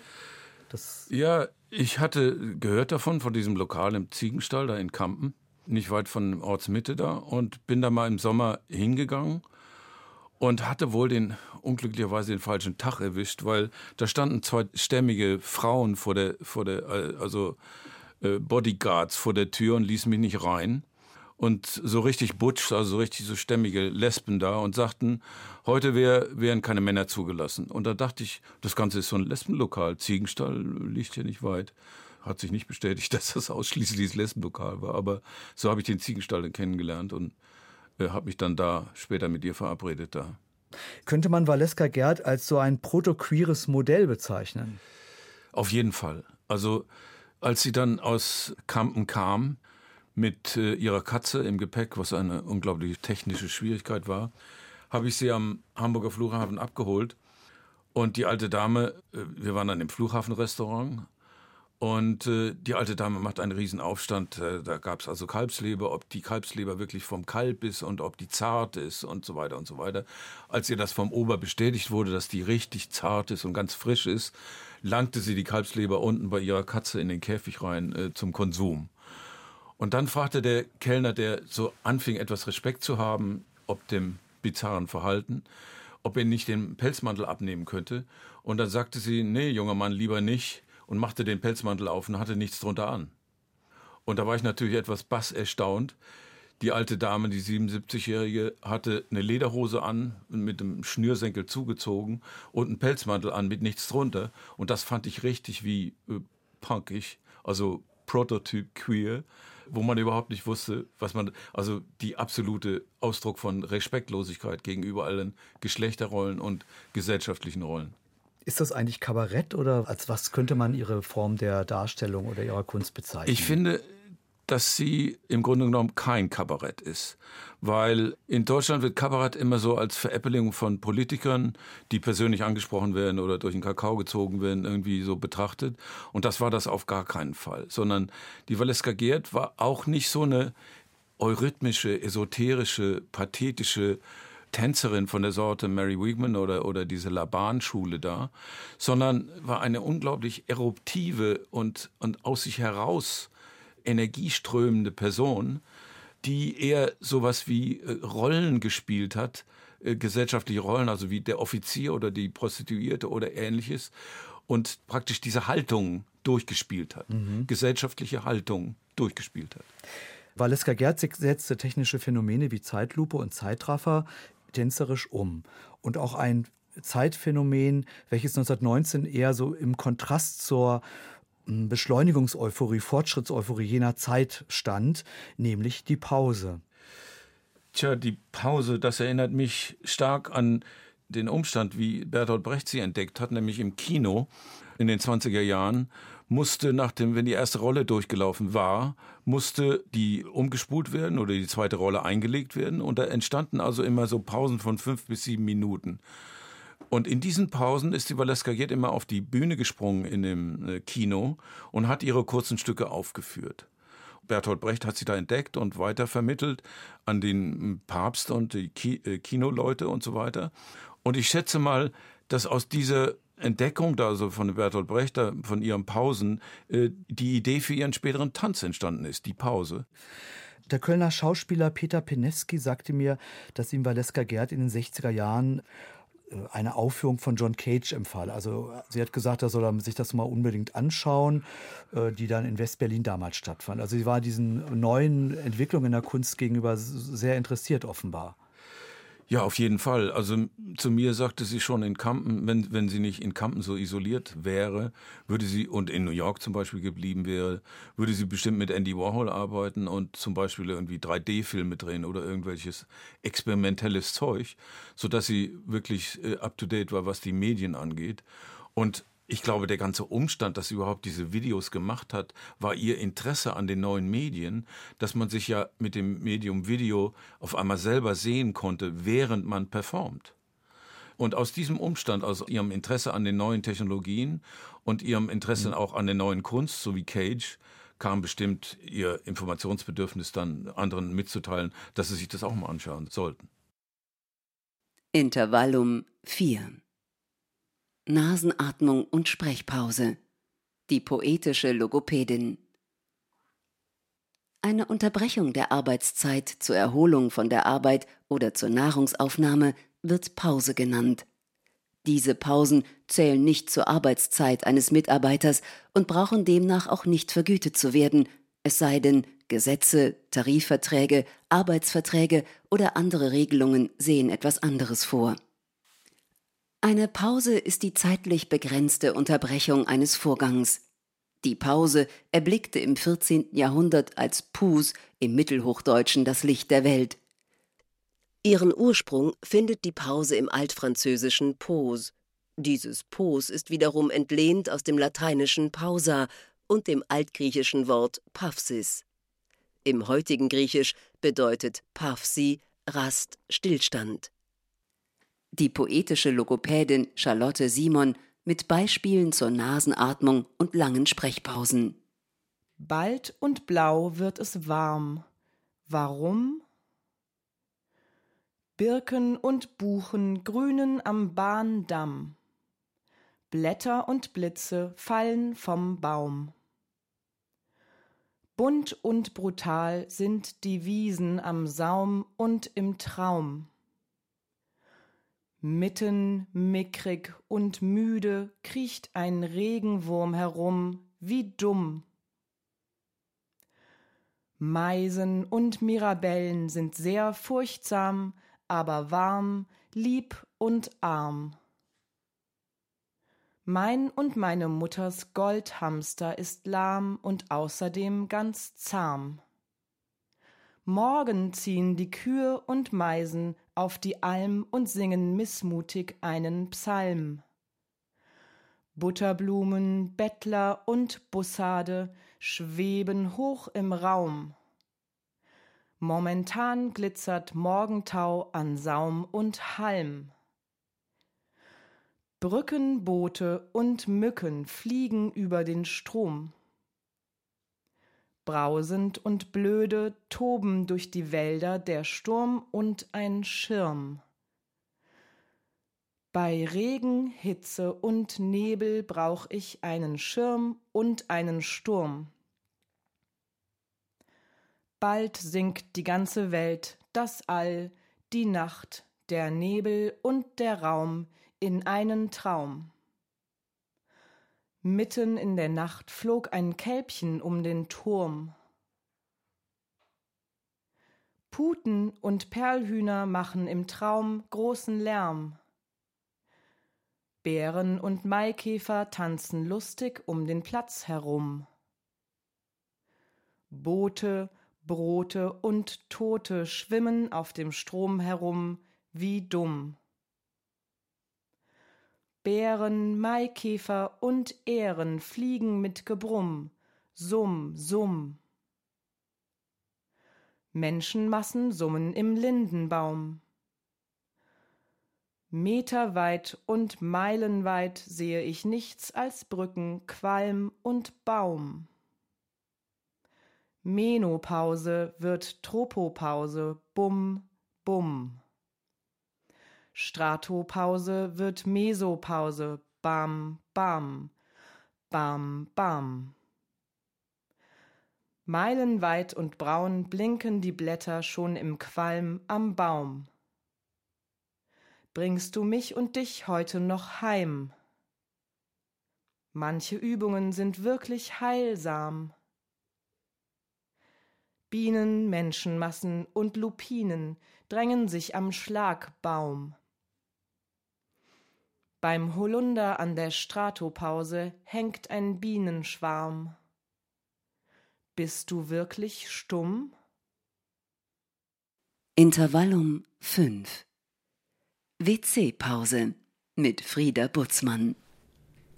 S9: Das
S10: Ja, ich hatte gehört davon, von diesem Lokal im Ziegenstall da in Kampen, nicht weit von Ortsmitte da, und bin da mal im Sommer hingegangen und hatte wohl den unglücklicherweise den falschen Tag erwischt, weil da standen zwei stämmige Frauen vor der, vor der, äh, also äh, Bodyguards vor der Tür und ließen mich nicht rein. Und so richtig butsch, also so richtig so stämmige Lesben da und sagten, heute wär, wären keine Männer zugelassen. Und da dachte ich, das Ganze ist so ein Lesbenlokal. Ziegenstall liegt hier nicht weit. Hat sich nicht bestätigt, dass das ausschließlich das Lesbenlokal war. Aber so habe ich den Ziegenstall kennengelernt und äh, habe mich dann da später mit dir verabredet da.
S9: könnte man Valeska Gerd als so ein protoqueeres Modell bezeichnen.
S10: Auf jeden Fall. Also als sie dann aus Kampen kam mit äh, ihrer Katze im Gepäck, was eine unglaubliche technische Schwierigkeit war, habe ich sie am Hamburger Flughafen abgeholt. Und die alte Dame, äh, wir waren dann im Flughafenrestaurant und äh, die alte Dame macht einen riesen Aufstand. Äh, da gab es also Kalbsleber, ob die Kalbsleber wirklich vom Kalb ist und ob die zart ist und so weiter und so weiter. Als ihr das vom Ober bestätigt wurde, dass die richtig zart ist und ganz frisch ist, langte sie die Kalbsleber unten bei ihrer Katze in den Käfig rein äh, zum Konsum. Und dann fragte der Kellner, der so anfing, etwas Respekt zu haben, ob dem bizarren Verhalten, ob er nicht den Pelzmantel abnehmen könnte. Und dann sagte sie, nee, junger Mann, lieber nicht und machte den Pelzmantel auf und hatte nichts drunter an. Und da war ich natürlich etwas bass erstaunt. Die alte Dame, die 77-Jährige, hatte eine Lederhose an, mit dem Schnürsenkel zugezogen und einen Pelzmantel an mit nichts drunter. Und das fand ich richtig wie äh, punkig, also Prototyp queer, wo man überhaupt nicht wusste, was man, also die absolute Ausdruck von Respektlosigkeit gegenüber allen Geschlechterrollen und gesellschaftlichen Rollen.
S9: Ist das eigentlich Kabarett oder als was könnte man Ihre Form der Darstellung oder Ihrer Kunst bezeichnen?
S10: Ich finde, dass sie im Grunde genommen kein Kabarett ist. Weil in Deutschland wird Kabarett immer so als Veräppelung von Politikern, die persönlich angesprochen werden oder durch den Kakao gezogen werden, irgendwie so betrachtet. Und das war das auf gar keinen Fall. Sondern die Valeska Gerd war auch nicht so eine eurythmische, esoterische, pathetische Tänzerin von der Sorte Mary Wigman oder, oder diese Laban-Schule da, sondern war eine unglaublich eruptive und, und aus sich heraus energieströmende Person, die eher sowas wie äh, Rollen gespielt hat, äh, gesellschaftliche Rollen, also wie der Offizier oder die Prostituierte oder ähnliches, und praktisch diese Haltung durchgespielt hat,
S9: Mhm.
S10: gesellschaftliche Haltung durchgespielt hat.
S9: Valeska Gerd setzte technische Phänomene wie Zeitlupe und Zeitraffer tänzerisch um. Und auch ein Zeitphänomen, welches 1919 eher so im Kontrast zur mm, Beschleunigungseuphorie, Fortschrittseuphorie jener Zeit stand, nämlich die Pause.
S10: Tja, die Pause, das erinnert mich stark an den Umstand, wie Bertolt Brecht sie entdeckt hat, nämlich im Kino in den 20er Jahren musste nach dem, wenn die erste Rolle durchgelaufen war, musste die umgespult werden oder die zweite Rolle eingelegt werden und da entstanden also immer so Pausen von fünf bis sieben Minuten. Und in diesen Pausen ist die Valeska Gerd immer auf die Bühne gesprungen in dem äh, Kino und hat ihre kurzen Stücke aufgeführt. Bertolt Brecht hat sie da entdeckt und weitervermittelt an den Papst und die Ki äh, Kinoleute und so weiter. Und ich schätze mal, dass aus dieser Entdeckung da also von Bertolt Brecht, von ihren Pausen, äh, die Idee für ihren späteren Tanz entstanden ist, die Pause.
S9: Der Kölner Schauspieler Peter Peneski sagte mir, dass ihm Valeska Gerd in den 60er Jahren äh, eine Aufführung von John Cage empfahl. Also sie hat gesagt, er soll sich das mal unbedingt anschauen, äh, die dann in Westberlin damals stattfand. Also sie war diesen neuen Entwicklungen in der Kunst gegenüber sehr interessiert offenbar.
S10: Ja, auf jeden Fall. Also zu mir sagte sie schon in Kampen, wenn, wenn sie nicht in Kampen so isoliert wäre, würde sie, und in New York zum Beispiel geblieben wäre, würde sie bestimmt mit Andy Warhol arbeiten und zum Beispiel irgendwie 3D-Filme drehen oder irgendwelches experimentelles Zeug, sodass sie wirklich äh, up-to-date war, was die Medien angeht. Und ich glaube, der ganze Umstand, dass sie überhaupt diese Videos gemacht hat, war ihr Interesse an den neuen Medien, dass man sich ja mit dem Medium Video auf einmal selber sehen konnte, während man performt. Und aus diesem Umstand, aus ihrem Interesse an den neuen Technologien und ihrem Interesse auch an der neuen Kunst, so wie Cage, kam bestimmt ihr Informationsbedürfnis dann anderen mitzuteilen, dass sie sich das auch mal anschauen sollten.
S3: Intervallum 4 Nasenatmung und Sprechpause. Die poetische Logopädin. Eine Unterbrechung der Arbeitszeit zur Erholung von der Arbeit oder zur Nahrungsaufnahme wird Pause genannt. Diese Pausen zählen nicht zur Arbeitszeit eines Mitarbeiters und brauchen demnach auch nicht vergütet zu werden, es sei denn, Gesetze, Tarifverträge, Arbeitsverträge oder andere Regelungen sehen etwas anderes vor. Eine Pause ist die zeitlich begrenzte Unterbrechung eines Vorgangs. Die Pause erblickte im 14. Jahrhundert als Pus im Mittelhochdeutschen das Licht der Welt. Ihren Ursprung findet die Pause im altfranzösischen Pause. Dieses Pos ist wiederum entlehnt aus dem lateinischen pausa und dem altgriechischen Wort Paphsis. Im heutigen Griechisch bedeutet Paphsi Rast, Stillstand die poetische Logopädin Charlotte Simon mit Beispielen zur Nasenatmung und langen Sprechpausen.
S11: Bald und blau wird es warm. Warum? Birken und Buchen grünen am Bahndamm. Blätter und Blitze fallen vom Baum. Bunt und brutal sind die Wiesen am Saum und im Traum. Mitten mickrig und müde kriecht ein Regenwurm herum, wie dumm. Meisen und Mirabellen sind sehr furchtsam, aber warm, lieb und arm. Mein und meine Mutters Goldhamster ist lahm und außerdem ganz zahm. Morgen ziehen die Kühe und Meisen auf die Alm und singen missmutig einen Psalm. Butterblumen, Bettler und Bussarde schweben hoch im Raum. Momentan glitzert Morgentau an Saum und Halm. Brückenboote und Mücken fliegen über den Strom brausend und blöde toben durch die Wälder der Sturm und ein Schirm. Bei Regen, Hitze und Nebel brauch ich einen Schirm und einen Sturm. Bald sinkt die ganze Welt, das All, die Nacht, der Nebel und der Raum in einen Traum. Mitten in der Nacht flog ein Kälbchen um den Turm. Puten und Perlhühner machen im Traum großen Lärm. Bären und Maikäfer tanzen lustig um den Platz herum. Boote, Brote und Tote schwimmen auf dem Strom herum wie dumm. Bären, Maikäfer und Ähren fliegen mit Gebrumm, Summ, Summ. Menschenmassen summen im Lindenbaum. Meterweit und meilenweit sehe ich nichts als Brücken, Qualm und Baum. Menopause wird Tropopause, bum, bum. Stratopause wird Mesopause. Bam, bam. Bam, bam. Meilenweit und braun blinken die Blätter schon im Qualm am Baum. Bringst du mich und dich heute noch heim? Manche Übungen sind wirklich heilsam. Bienen, Menschenmassen und Lupinen drängen sich am Schlagbaum. Beim Holunder an der Stratopause hängt ein Bienenschwarm. Bist du wirklich stumm?
S3: Intervallum 5 WC-Pause mit Frieda Butzmann.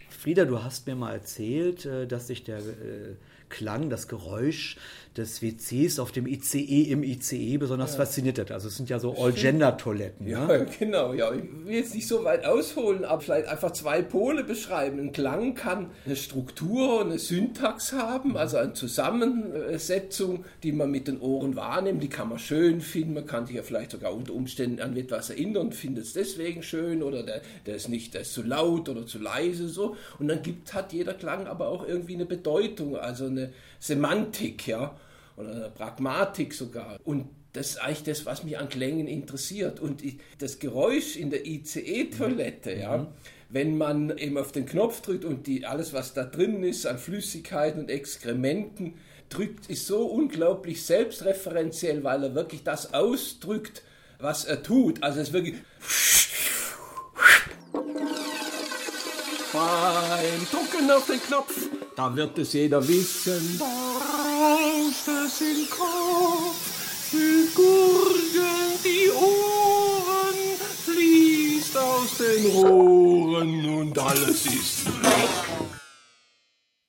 S9: Frieda, du hast mir mal erzählt, äh, dass sich der äh, Klang, das Geräusch des WCs auf dem ICE im ICE besonders ja. fasziniert hat. Also es sind ja so All-Gender-Toiletten.
S12: Ja, ja, genau. Ja. Ich will jetzt nicht so weit ausholen, aber vielleicht einfach zwei Pole beschreiben. Ein Klang kann eine Struktur, eine Syntax haben, also eine Zusammensetzung, die man mit den Ohren wahrnimmt. Die kann man schön finden. Man kann sich ja vielleicht sogar unter Umständen an etwas erinnern und findet es deswegen schön oder der, der ist nicht, der ist zu laut oder zu leise so. Und dann gibt, hat jeder Klang aber auch irgendwie eine Bedeutung, also eine Semantik, ja oder eine Pragmatik sogar. Und das ist eigentlich das, was mich an Klängen interessiert. Und das Geräusch in der ICE-Toilette, mhm. ja, wenn man eben auf den Knopf drückt und die, alles, was da drin ist an Flüssigkeiten und Exkrementen, drückt, ist so unglaublich selbstreferenziell, weil er wirklich das ausdrückt, was er tut. Also es ist wirklich. Beim Drucken auf den Knopf, da wird es jeder wissen es in Kopf, mit Gurgeln die Ohren, fließt aus den Rohren und alles ist weg.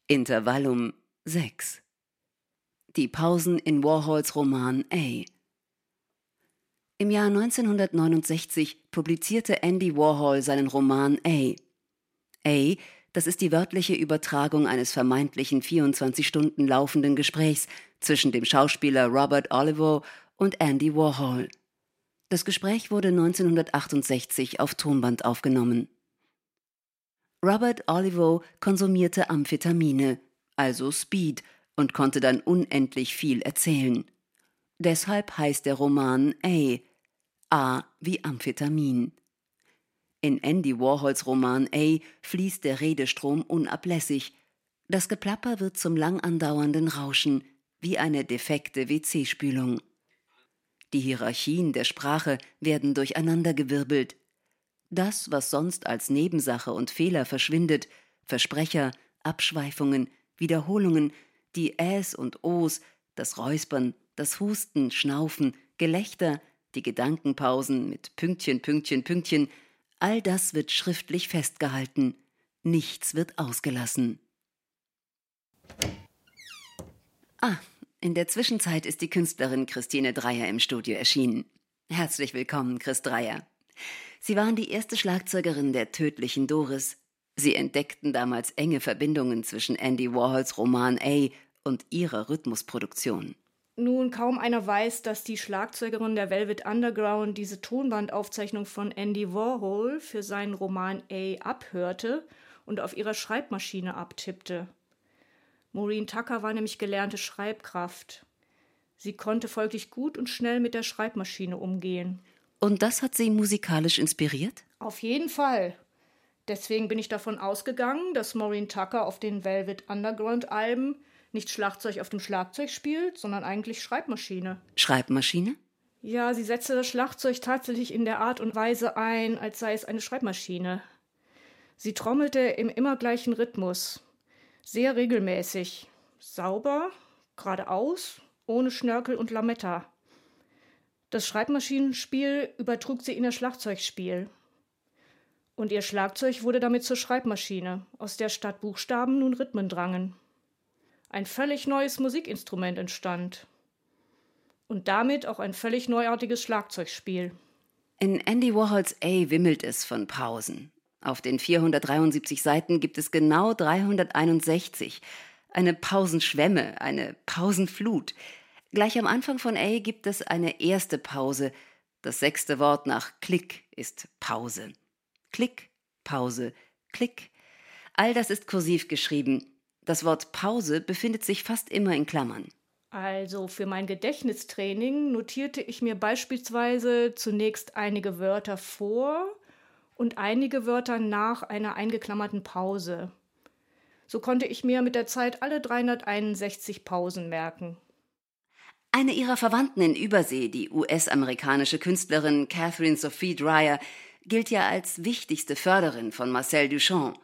S3: Intervallum 6 Die Pausen in Warhols Roman A. Im Jahr 1969 publizierte Andy Warhol seinen Roman A. A das ist die wörtliche Übertragung eines vermeintlichen 24 Stunden laufenden Gesprächs zwischen dem Schauspieler Robert Oliver und Andy Warhol. Das Gespräch wurde 1968 auf Tonband aufgenommen. Robert Oliver konsumierte Amphetamine, also Speed, und konnte dann unendlich viel erzählen. Deshalb heißt der Roman A. A wie Amphetamin. In Andy Warhols Roman A fließt der Redestrom unablässig. Das Geplapper wird zum lang andauernden Rauschen, wie eine defekte WC-Spülung. Die Hierarchien der Sprache werden durcheinandergewirbelt. Das, was sonst als Nebensache und Fehler verschwindet, Versprecher, Abschweifungen, Wiederholungen, die Äs und Os, das Räuspern, das Husten, Schnaufen, Gelächter, die Gedankenpausen mit Pünktchen, Pünktchen, Pünktchen, All das wird schriftlich festgehalten, nichts wird ausgelassen. Ah, in der Zwischenzeit ist die Künstlerin Christine Dreier im Studio erschienen. Herzlich willkommen, Chris Dreier. Sie waren die erste Schlagzeugerin der tödlichen Doris. Sie entdeckten damals enge Verbindungen zwischen Andy Warhols Roman A und ihrer Rhythmusproduktion.
S13: Nun, kaum einer weiß, dass die Schlagzeugerin der Velvet Underground diese Tonbandaufzeichnung von Andy Warhol für seinen Roman A abhörte und auf ihrer Schreibmaschine abtippte. Maureen Tucker war nämlich gelernte Schreibkraft. Sie konnte folglich gut und schnell mit der Schreibmaschine umgehen.
S3: Und das hat Sie musikalisch inspiriert?
S13: Auf jeden Fall. Deswegen bin ich davon ausgegangen, dass Maureen Tucker auf den Velvet Underground Alben nicht Schlagzeug auf dem Schlagzeug spielt, sondern eigentlich Schreibmaschine.
S3: Schreibmaschine?
S13: Ja, sie setzte das Schlagzeug tatsächlich in der Art und Weise ein, als sei es eine Schreibmaschine. Sie trommelte im immer gleichen Rhythmus, sehr regelmäßig, sauber, geradeaus, ohne Schnörkel und Lametta. Das Schreibmaschinenspiel übertrug sie in ihr Schlagzeugspiel. Und ihr Schlagzeug wurde damit zur Schreibmaschine, aus der statt Buchstaben nun Rhythmen drangen ein völlig neues Musikinstrument entstand. Und damit auch ein völlig neuartiges Schlagzeugspiel.
S3: In Andy Warhols A wimmelt es von Pausen. Auf den 473 Seiten gibt es genau 361. Eine Pausenschwemme, eine Pausenflut. Gleich am Anfang von A gibt es eine erste Pause. Das sechste Wort nach Klick ist Pause. Klick, Pause, Klick. All das ist kursiv geschrieben. Das Wort Pause befindet sich fast immer in Klammern.
S13: Also für mein Gedächtnistraining notierte ich mir beispielsweise zunächst einige Wörter vor und einige Wörter nach einer eingeklammerten Pause. So konnte ich mir mit der Zeit alle 361 Pausen merken.
S3: Eine ihrer Verwandten in Übersee, die US-amerikanische Künstlerin Catherine Sophie Dreyer, gilt ja als wichtigste Förderin von Marcel Duchamp.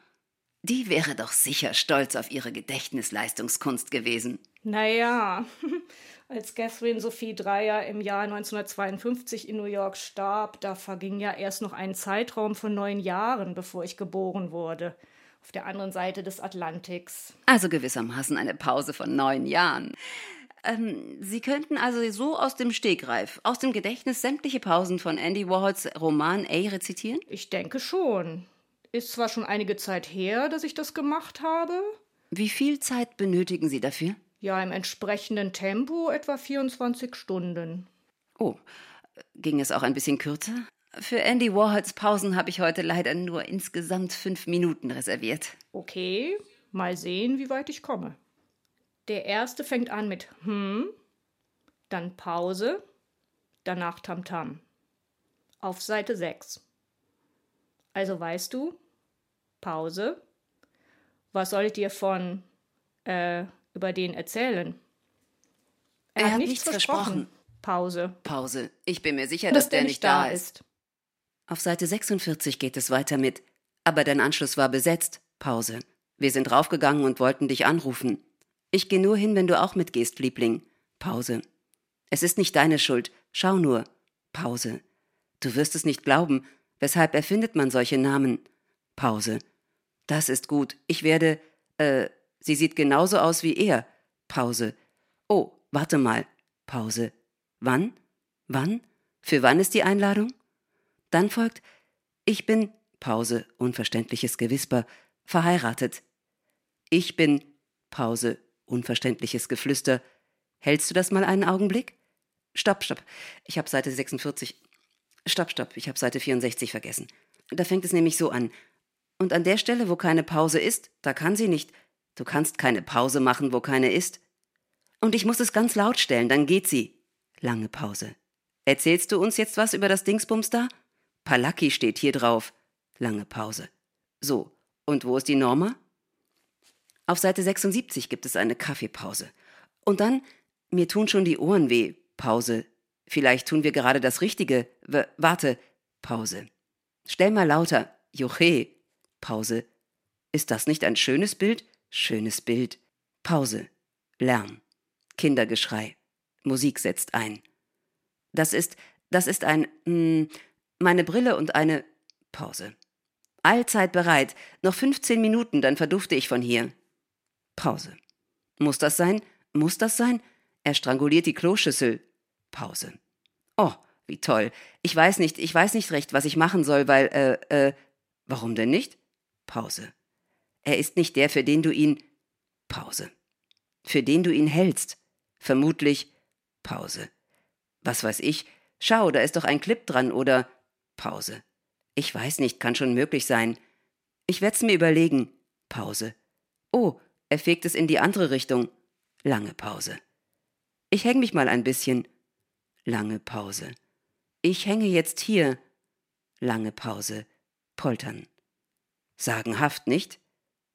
S3: Die wäre doch sicher stolz auf ihre Gedächtnisleistungskunst gewesen.
S13: Naja, als Catherine Sophie Dreyer im Jahr 1952 in New York starb, da verging ja erst noch ein Zeitraum von neun Jahren, bevor ich geboren wurde. auf der anderen Seite des Atlantiks.
S3: Also gewissermaßen eine Pause von neun Jahren. Ähm, Sie könnten also so aus dem Stegreif, aus dem Gedächtnis sämtliche Pausen von Andy Warhols Roman A rezitieren?
S13: Ich denke schon. Ist zwar schon einige Zeit her, dass ich das gemacht habe.
S3: Wie viel Zeit benötigen Sie dafür?
S13: Ja, im entsprechenden Tempo etwa 24 Stunden.
S3: Oh, ging es auch ein bisschen kürzer? Für Andy Warhols Pausen habe ich heute leider nur insgesamt fünf Minuten reserviert.
S13: Okay, mal sehen, wie weit ich komme. Der erste fängt an mit hm, dann Pause, danach Tamtam. Auf Seite 6. Also weißt du, Pause. Was soll ich dir von äh, über den erzählen?
S3: Er, er hat nichts versprochen. versprochen.
S13: Pause.
S3: Pause. Ich bin mir sicher, dass, dass der, der, nicht da ist. ist. Auf Seite 46 geht es weiter mit. Aber dein Anschluss war besetzt. Pause. Wir sind raufgegangen und wollten dich anrufen. Ich gehe nur hin, wenn du auch mitgehst, Liebling. Pause. Es ist nicht deine Schuld. Schau nur. Pause. Du wirst es nicht glauben. Weshalb erfindet man solche Namen? Pause. Das ist gut. Ich werde. Äh, sie sieht genauso aus wie er. Pause. Oh, warte mal. Pause. Wann? Wann? Für wann ist die Einladung? Dann folgt Ich bin Pause, unverständliches Gewisper, verheiratet. Ich bin Pause, unverständliches Geflüster. Hältst du das mal einen Augenblick? Stopp, stopp. Ich habe Seite 46. Stopp, stopp. Ich habe Seite 64 vergessen. Da fängt es nämlich so an. Und an der Stelle, wo keine Pause ist, da kann sie nicht. Du kannst keine Pause machen, wo keine ist. Und ich muss es ganz laut stellen, dann geht sie. Lange Pause. Erzählst du uns jetzt was über das Dingsbums da? Palaki steht hier drauf. Lange Pause. So, und wo ist die Norma? Auf Seite 76 gibt es eine Kaffeepause. Und dann, mir tun schon die Ohren weh. Pause. Vielleicht tun wir gerade das Richtige. W warte. Pause. Stell mal lauter. Joche. Pause. Ist das nicht ein schönes Bild? Schönes Bild. Pause. Lärm. Kindergeschrei. Musik setzt ein. Das ist, das ist ein, mh, hm, meine Brille und eine Pause. Allzeit bereit. Noch 15 Minuten, dann verdufte ich von hier. Pause. Muss das sein? Muss das sein? Er stranguliert die Kloschüssel. Pause. Oh, wie toll. Ich weiß nicht, ich weiß nicht recht, was ich machen soll, weil, äh, äh, warum denn nicht? Pause. Er ist nicht der, für den du ihn. Pause. Für den du ihn hältst. Vermutlich. Pause. Was weiß ich? Schau, da ist doch ein Clip dran, oder? Pause. Ich weiß nicht, kann schon möglich sein. Ich werd's mir überlegen. Pause. Oh, er fegt es in die andere Richtung. Lange Pause. Ich häng mich mal ein bisschen. Lange Pause. Ich hänge jetzt hier. Lange Pause. Poltern. Sagenhaft, nicht?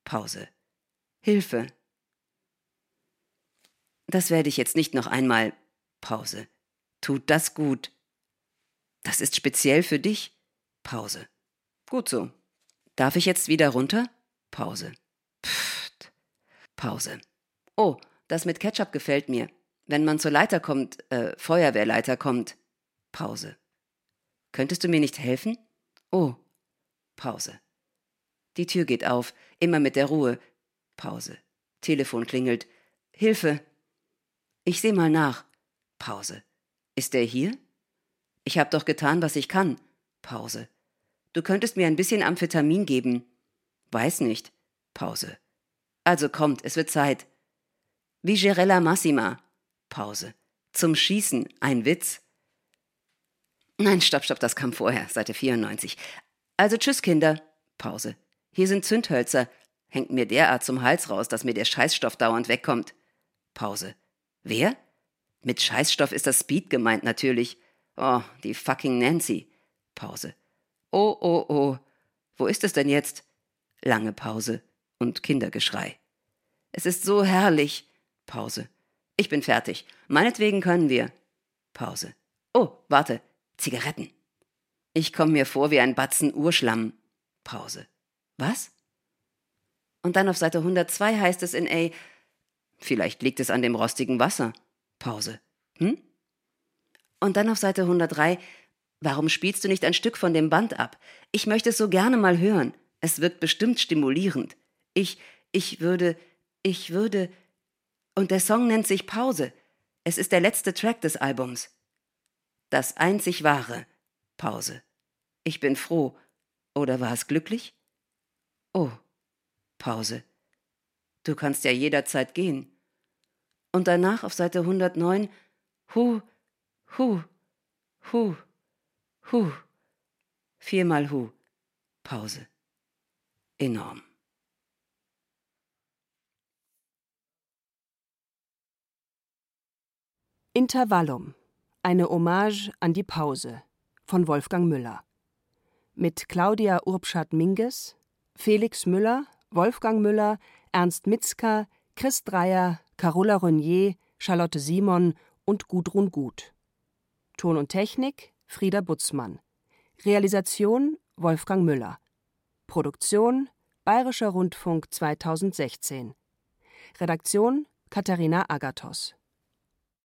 S3: Pause. Hilfe. Das werde ich jetzt nicht noch einmal. Pause. Tut das gut. Das ist speziell für dich. Pause. Gut so. Darf ich jetzt wieder runter? Pause. Pfft. Pause. Oh, das mit Ketchup gefällt mir. Wenn man zur Leiter kommt, äh, Feuerwehrleiter kommt. Pause. Könntest du mir nicht helfen? Oh. Pause. Die Tür geht auf, immer mit der Ruhe. Pause. Telefon klingelt. Hilfe. Ich seh mal nach. Pause. Ist er hier? Ich hab doch getan, was ich kann. Pause. Du könntest mir ein bisschen Amphetamin geben. Weiß nicht. Pause. Also kommt, es wird Zeit. Vigerella Massima. Pause. Zum Schießen, ein Witz. Nein, stopp, stopp, das kam vorher, Seite 94. Also tschüss, Kinder. Pause. Hier sind Zündhölzer. Hängt mir derart zum Hals raus, dass mir der Scheißstoff dauernd wegkommt. Pause. Wer? Mit Scheißstoff ist das Speed gemeint, natürlich. Oh, die fucking Nancy. Pause. Oh, oh, oh. Wo ist es denn jetzt? Lange Pause und Kindergeschrei. Es ist so herrlich. Pause. Ich bin fertig. Meinetwegen können wir. Pause. Oh, warte. Zigaretten. Ich komme mir vor wie ein Batzen Urschlamm. Pause. Was? Und dann auf Seite 102 heißt es in A, vielleicht liegt es an dem rostigen Wasser. Pause. Hm? Und dann auf Seite 103, warum spielst du nicht ein Stück von dem Band ab? Ich möchte es so gerne mal hören. Es wirkt bestimmt stimulierend. Ich, ich würde, ich würde. Und der Song nennt sich Pause. Es ist der letzte Track des Albums. Das einzig wahre. Pause. Ich bin froh. Oder war es glücklich? Oh. Pause. Du kannst ja jederzeit gehen. Und danach auf Seite 109 Hu, Hu, Hu, Hu. Viermal Hu. Pause. Enorm.
S2: Intervallum. Eine Hommage an die Pause von Wolfgang Müller. Mit Claudia Urbschat-Minges, Felix Müller, Wolfgang Müller, Ernst Mitzka, Chris Dreier, Carola Renier, Charlotte Simon und Gudrun Gut. Ton und Technik Frieda Butzmann. Realisation Wolfgang Müller. Produktion Bayerischer Rundfunk 2016. Redaktion Katharina Agathos